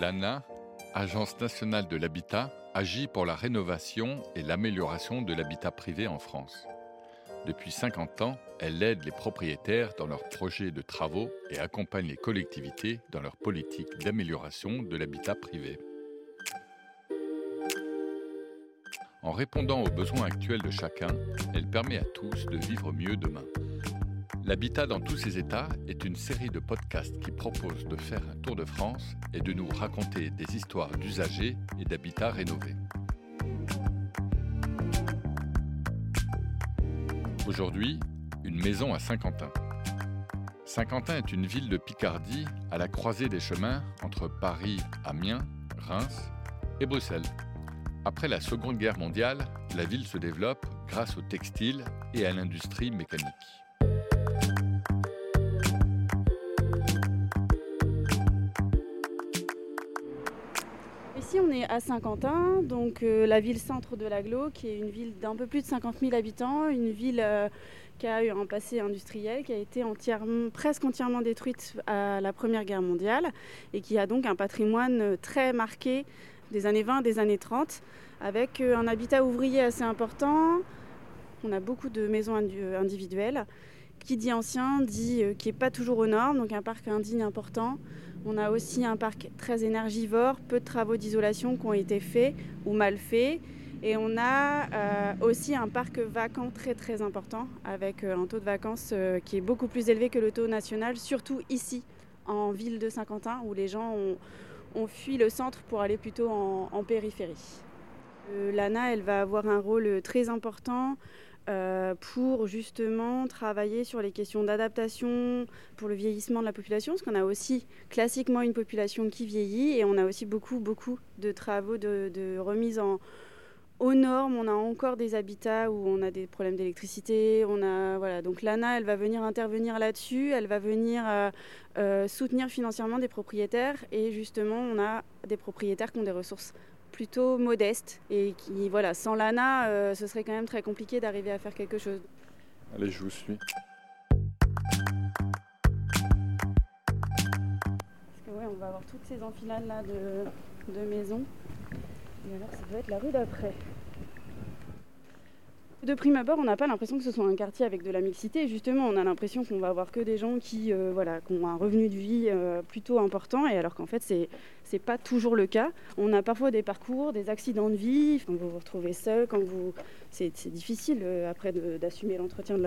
L'ANA, Agence nationale de l'habitat, agit pour la rénovation et l'amélioration de l'habitat privé en France. Depuis 50 ans, elle aide les propriétaires dans leurs projets de travaux et accompagne les collectivités dans leur politique d'amélioration de l'habitat privé. En répondant aux besoins actuels de chacun, elle permet à tous de vivre mieux demain. L'habitat dans tous ses états est une série de podcasts qui propose de faire un tour de France et de nous raconter des histoires d'usagers et d'habitats rénovés. Aujourd'hui, une maison à Saint-Quentin. Saint-Quentin est une ville de Picardie à la croisée des chemins entre Paris, Amiens, Reims et Bruxelles. Après la Seconde Guerre mondiale, la ville se développe grâce au textile et à l'industrie mécanique. Ici, on est à Saint-Quentin, donc euh, la ville centre de l'Aglo, qui est une ville d'un peu plus de 50 000 habitants, une ville euh, qui a eu un passé industriel, qui a été presque entièrement détruite à la Première Guerre mondiale, et qui a donc un patrimoine très marqué des années 20, des années 30, avec euh, un habitat ouvrier assez important. On a beaucoup de maisons individuelles. Qui dit ancien dit qui n'est pas toujours aux normes, donc un parc indigne important. On a aussi un parc très énergivore, peu de travaux d'isolation qui ont été faits ou mal faits. Et on a euh, aussi un parc vacant très très important, avec euh, un taux de vacances euh, qui est beaucoup plus élevé que le taux national, surtout ici, en ville de Saint-Quentin, où les gens ont, fui le centre pour aller plutôt en périphérie. L'ANA, elle va avoir un rôle très important euh, pour justement travailler sur les questions d'adaptation pour le vieillissement de la population, parce qu'on a aussi classiquement une population qui vieillit et on a aussi beaucoup, beaucoup de travaux de, remise en, aux normes. On a encore des habitats où on a des problèmes d'électricité. On a voilà donc l'ANA, elle va venir intervenir là-dessus. Elle va venir euh, euh, soutenir financièrement des propriétaires et justement on a des propriétaires qui ont des ressources plutôt modeste et qui, voilà, sans l'ANA, euh, ce serait quand même très compliqué d'arriver à faire quelque chose. Allez, je vous suis. Parce que ouais, on va avoir toutes ces enfilades là de, de maisons. Et alors, ça doit être la rue d'après. De prime abord, on n'a pas l'impression que ce soit un quartier avec de la mixité. Justement, on a l'impression qu'on va avoir que des gens qui, euh, voilà, ont un revenu de vie euh, plutôt important, et alors qu'en fait, c'est n'est pas toujours le cas. On a parfois des parcours, des accidents de vie. Quand vous vous retrouvez seul, quand vous, c'est difficile euh, après d'assumer l'entretien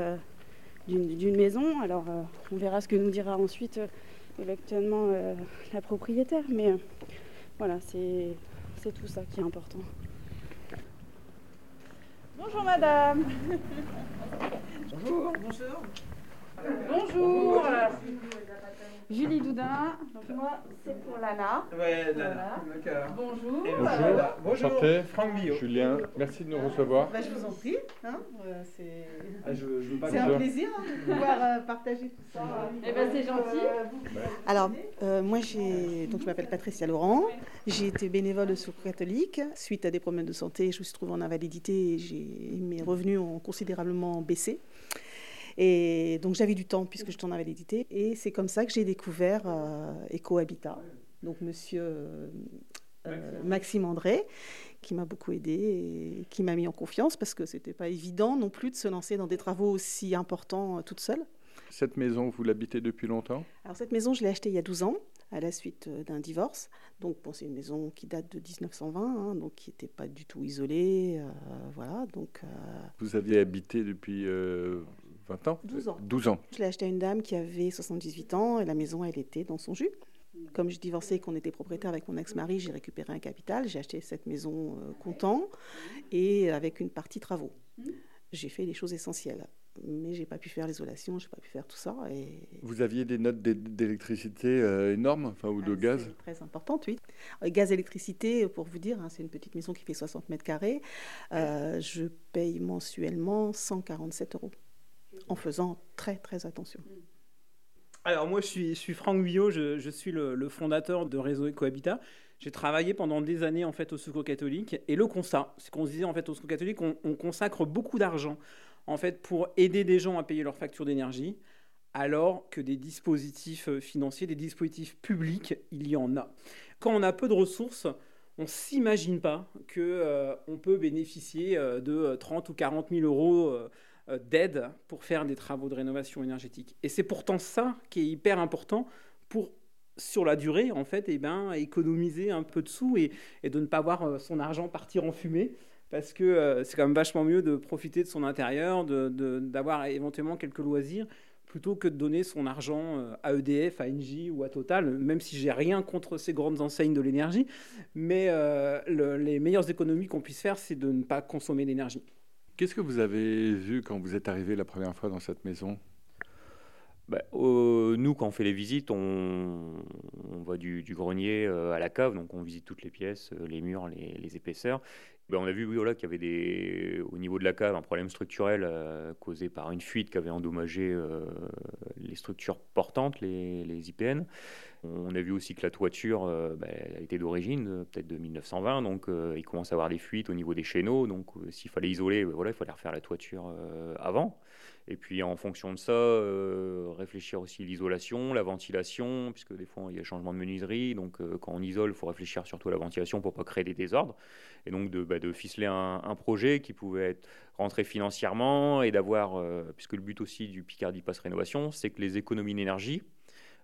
d'une maison. Alors, on verra ce que nous dira ensuite éventuellement la propriétaire, mais voilà, c'est tout ça qui est important. Bonjour madame. Bonjour. Bonjour. Bonjour. Julie Doudin. Donc moi, c'est pour Lana. Ouais, Lana. Bonjour. Bonjour. Bonjour. Enchanté. Franck Billot. Julien, merci de nous recevoir. Bah, je vous en prie. Hein. Euh, c'est ah, je, je un plaisir hein, de pouvoir euh, partager tout ça. Eh ben, c'est gentil. Alors, euh, moi, j'ai donc je m'appelle Patricia Laurent. J'ai été bénévole de Secours catholique. Suite à des problèmes de santé, je me suis trouvée en invalidité et mes revenus ont considérablement baissé. Et donc j'avais du temps puisque je en invalidité. Et c'est comme ça que j'ai découvert euh, EcoHabitat. Donc monsieur euh, Maxime André, qui m'a beaucoup aidé et qui m'a mis en confiance parce que c'était pas évident non plus de se lancer dans des travaux aussi importants euh, toute seule. Cette maison, vous l'habitez depuis longtemps? Alors cette maison, je l'ai achetée il y a 12 ans à la suite d'un divorce. Donc bon, c'est une maison qui date de 1920, hein, donc qui n'était pas du tout isolée. Euh, voilà, donc, euh, Vous aviez habité depuis 20 ans 12 ans. 12 ans. Je l'ai acheté à une dame qui avait 78 ans et la maison, elle était dans son jus. Comme je divorçais et qu'on était propriétaire avec mon ex-mari, j'ai récupéré un capital. J'ai acheté cette maison content et avec une partie travaux. Mmh. J'ai fait les choses essentielles mais j'ai pas pu faire l'isolation, j'ai pas pu faire tout ça. Et... Vous aviez des notes d'électricité euh, énormes, enfin ou de ah, gaz Très importante, oui. Euh, gaz, électricité, pour vous dire, hein, c'est une petite maison qui fait 60 mètres carrés. Euh, je paye mensuellement 147 euros, en faisant très très attention. Alors moi, je suis, je suis Franck Guyot, je, suis le, fondateur de Réseau Ecohabitat. J'ai travaillé pendant des années en fait au Secours catholique et le constat, c'est qu'on se disait en fait au Secours catholique, on, on consacre beaucoup d'argent en fait, pour aider des gens à payer leurs factures d'énergie, alors que des dispositifs financiers, des dispositifs publics, il y en a. Quand on a peu de ressources, on ne s'imagine pas qu'on euh, peut bénéficier euh, de 30 ou 40 000 euros d'aide pour faire des travaux de rénovation énergétique. Et c'est pourtant ça qui est hyper important pour sur la durée, en fait, eh ben, économiser un peu de sous et, de ne pas voir son argent partir en fumée parce que euh, c'est quand même vachement mieux de profiter de son intérieur, d'avoir éventuellement quelques loisirs, plutôt que de donner son argent euh, à EDF, à Engie ou à Total, même si j'ai rien contre ces grandes enseignes de l'énergie. Mais euh, les meilleures économies qu'on puisse faire, c'est de ne pas consommer d'énergie. Qu'est-ce que vous avez vu quand vous êtes arrivé la première fois dans cette maison? Bah, nous, quand on fait les visites, on, va du, grenier à la cave, donc on visite toutes les pièces, les murs, les épaisseurs. Ben, on a vu voilà, qu'il y avait au niveau de la cave un problème structurel euh, causé par une fuite qui avait endommagé euh, les structures portantes, les, IPN. On a vu aussi que la toiture euh, a été d'origine, peut-être de 1920, donc il commence à avoir des fuites au niveau des chéneaux. Donc s'il fallait isoler, ben, voilà, il fallait refaire la toiture avant. Et puis en fonction de ça, réfléchir aussi l'isolation, la ventilation, puisque des fois il y a changement de menuiserie. Donc quand on isole, il faut réfléchir surtout à la ventilation pour pas créer des désordres. Et donc de, bah, ficeler un, projet qui pouvait être rentré financièrement et d'avoir, euh, puisque le but aussi du Picardie Passe Rénovation, c'est que les économies d'énergie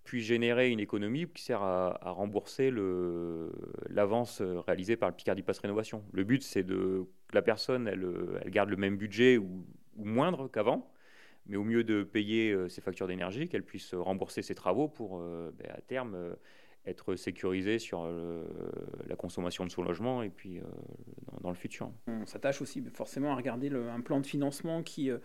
puissent générer une économie qui sert à, rembourser l'avance réalisée par le Picardie Passe Rénovation. Le but, c'est que la personne, elle, garde le même budget ou, moindre qu'avant, mais au mieux de payer euh, ses factures d'énergie, qu'elle puisse rembourser ses travaux pour, euh, ben, à terme, être sécurisé sur euh, la consommation de son logement et puis euh, dans, le futur. On s'attache aussi forcément à regarder un plan de financement qui, euh,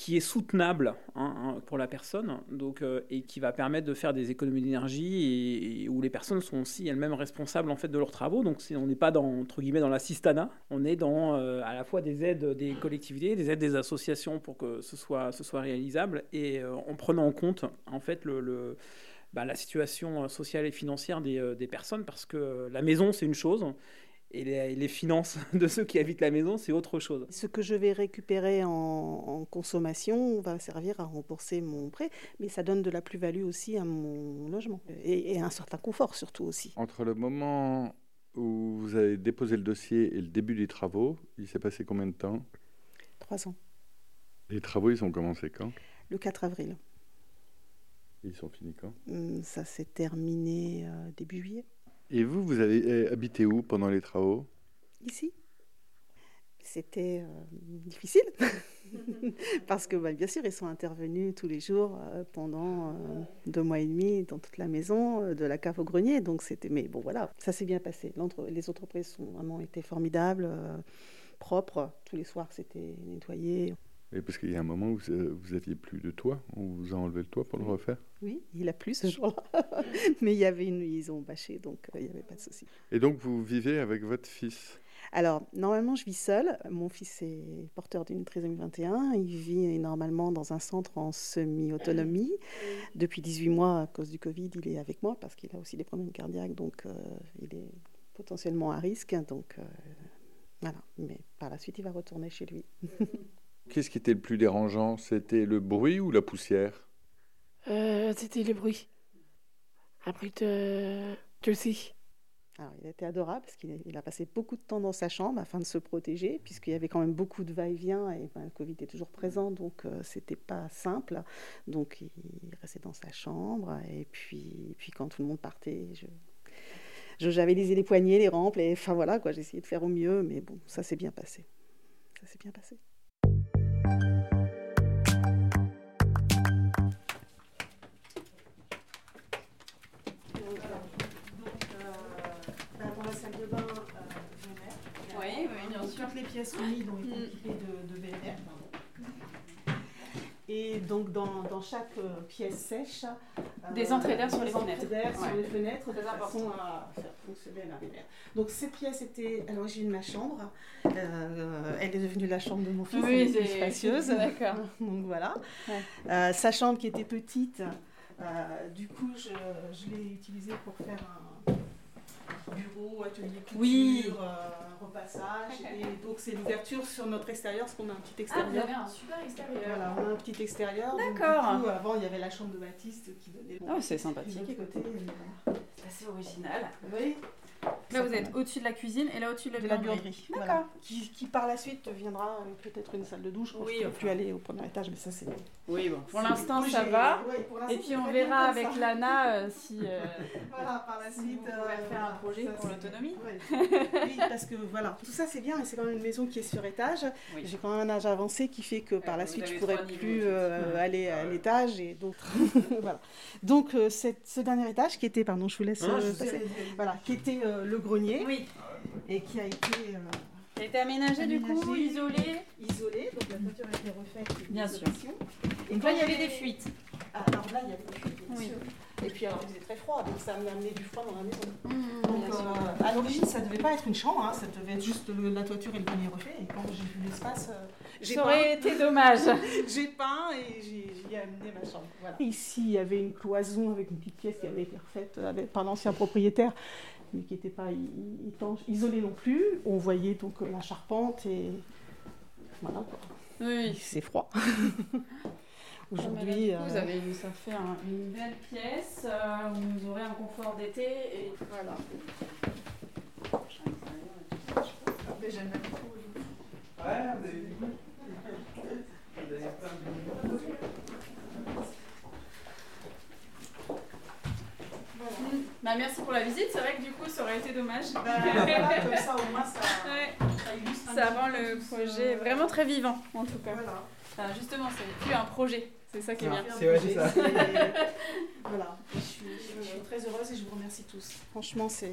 qui est soutenable hein, hein, pour la personne donc, et qui va permettre de faire des économies d'énergie et, où les personnes sont aussi elles-mêmes responsables en fait de leurs travaux. Donc on n'est pas dans, entre guillemets dans la cistana, on est dans à la fois des aides des collectivités, des aides des associations pour que ce soit, ce soit réalisable et en prenant en compte en fait le bah, la situation euh, sociale et financière des, euh, des personnes, parce que euh, la maison, c'est une chose, et les, finances de ceux qui habitent la maison, c'est autre chose. Ce que je vais récupérer en, consommation va servir à rembourser mon prêt, mais ça donne de la plus-value aussi à mon logement et, et, un certain confort surtout aussi. Entre le moment où vous avez déposé le dossier et le début des travaux, il s'est passé combien de temps? Trois ans. Les travaux, ils ont commencé quand? Le 4 avril. Ils sont finis quand? Hum, Ça s'est terminé euh, début juillet. Et vous, vous avez euh, habité où pendant les travaux? Ici. C'était euh, difficile. Parce que bah, bien sûr ils sont intervenus tous les jours pendant deux mois et demi dans toute la maison de la cave au grenier. Donc c'était mais bon voilà ça s'est bien passé. Les entreprises ont vraiment été formidables propres. Tous les soirs c'était nettoyé et parce qu'il y a un moment où vous aviez plus de toit, on vous a enlevé le toit pour le refaire Oui, il a plu ce jour-là. Mais il y avait une, ils ont bâché, donc euh, il n'y avait pas de souci. Et donc vous vivez avec votre fils? Alors, normalement, je vis seule. Mon fils est porteur d'une trisomie 21. Il vit normalement dans un centre en semi-autonomie. Depuis 18 mois, à cause du Covid, il est avec moi parce qu'il a aussi des problèmes cardiaques, donc euh, il est potentiellement à risque. Donc, euh, voilà. Mais par la suite, il va retourner chez lui. Qu'est-ce qui était le plus dérangeant? C'était le bruit ou la poussière? Euh, C'était le bruit. Un bruit de, aussi. Alors, il était adorable parce qu'il a passé beaucoup de temps dans sa chambre afin de se protéger, puisqu'il y avait quand même beaucoup de va-et-vient et ben, le Covid est toujours présent, donc euh, c'était pas simple. Donc, il restait dans sa chambre et puis, puis quand tout le monde partait, je, je javelisais les poignets, les rampes, et enfin voilà, quoi, j'essayais de faire au mieux, mais bon, ça s'est bien passé. Ça s'est bien passé. Les pièces humides ont été équipées de, de VNR. Et donc dans, dans chaque euh, pièce sèche, euh, des entrées d'air sur les fenêtres. D'air sur les fenêtres de façon à faire fonctionner la lumière. Donc cette pièce était à l'origine ma chambre. Euh, elle est devenue la chambre de mon fils. Oui, c'est spacieuse. D'accord. donc voilà. sa chambre qui était petite, du coup je, je l'ai utilisée pour faire un bureau, atelier couture, Oui. euh, Et donc c'est l'ouverture sur notre extérieur, parce qu'on a un petit Ah, vous extérieur. avez un super extérieur. Voilà, on a un petit extérieur. donc, D'accord. du coup, avant, il y avait la chambre de Baptiste qui donnait. Oh, c'est de sympathique. C'est assez original. Oui, Là, vous êtes au-dessus de la cuisine et là, au-dessus de la de la buanderie. buanderie. D'accord. Voilà. Qui, qui par la suite deviendra euh, peut-être une salle de douche. Oui, je ne peux plus aller au premier étage, mais ça c'est. Oui, bon. Pour l'instant, ça va. ouais, Et puis, on verra avec ça. Lana euh, si. euh, Voilà, par la si suite. pourrez euh, faire un projet ça, pour l'autonomie. Ouais. oui, parce que voilà, tout ça c'est bien, mais c'est quand même une maison qui est sur étage. Oui. J'ai quand même un âge avancé qui fait que par la suite je avez pourrais plus aller à l'étage et donc voilà. Donc cette- ce dernier étage qui était, pardon, je vous laisse. Voilà, qui était euh, le grenier Oui. et qui a été euh, a été aménagé, du coup, isolé. isolé, donc la toiture a été refaite. Bien sûr. Et Donc là, il y avait des fuites. Ah, Alors là, il y avait des fuites, bien Oui. sûr. Et puis alors il faisait très froid, donc ça m'a amené du froid dans la maison. Mmh, Donc, bien sûr. euh, à l'origine, ça devait pas être une chambre, hein, ça devait être juste le- la toiture et le grenier refait. Et quand j'ai vu l'espace, euh, j'ai Ça aurait été dommage. j'ai peint et j'ai j'y ai amené ma chambre. Voilà. Ici, il y avait une cloison avec une petite pièce qui avait été refaite avec- par l'ancien propriétaire, mais qui n'était pas étanche, isolée non plus. On voyait donc euh, la charpente et voilà. quoi. Oui. C'est froid. Aujourd'hui, vous euh, avez eu- ça fait un- une belle pièce euh, où vous aurez un confort d'été et voilà. Mais j'aime bien trop. Mm. Bah, merci pour la visite, c'est vrai que du coup ça aurait été dommage. bah, voilà, comme ça, au moins, ça, Ouais, ça illustre un ça petit rend le projet euh, vraiment très vivant en tout cas. Voilà. Enfin, justement, c'est plus un projet, c'est ça qui est bien. C'est ouais, c'est ça. voilà. Je suis, je suis très heureuse et je vous remercie tous. Franchement, c'est.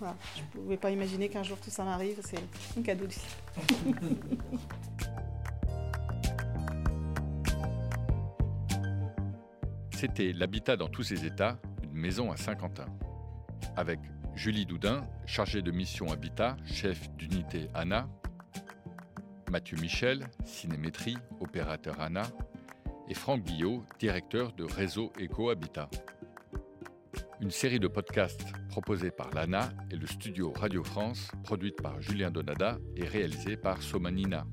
Voilà. Je ne pouvais pas imaginer qu'un jour tout ça m'arrive. C'est un cadeau du ciel. C'était L'habitat dans tous ses états, maison à Saint-Quentin. Avec Julie Doudin, chargée de mission Habitat, chef d'unité ANA, Mathieu Michel, cinémétrie, opérateur ANA, et Franck Guillot, directeur de Réseau Éco-Habitat. Une série de podcasts proposés par l'ANA et le studio Radio France, produite par Julien Donada et réalisée par Somanina.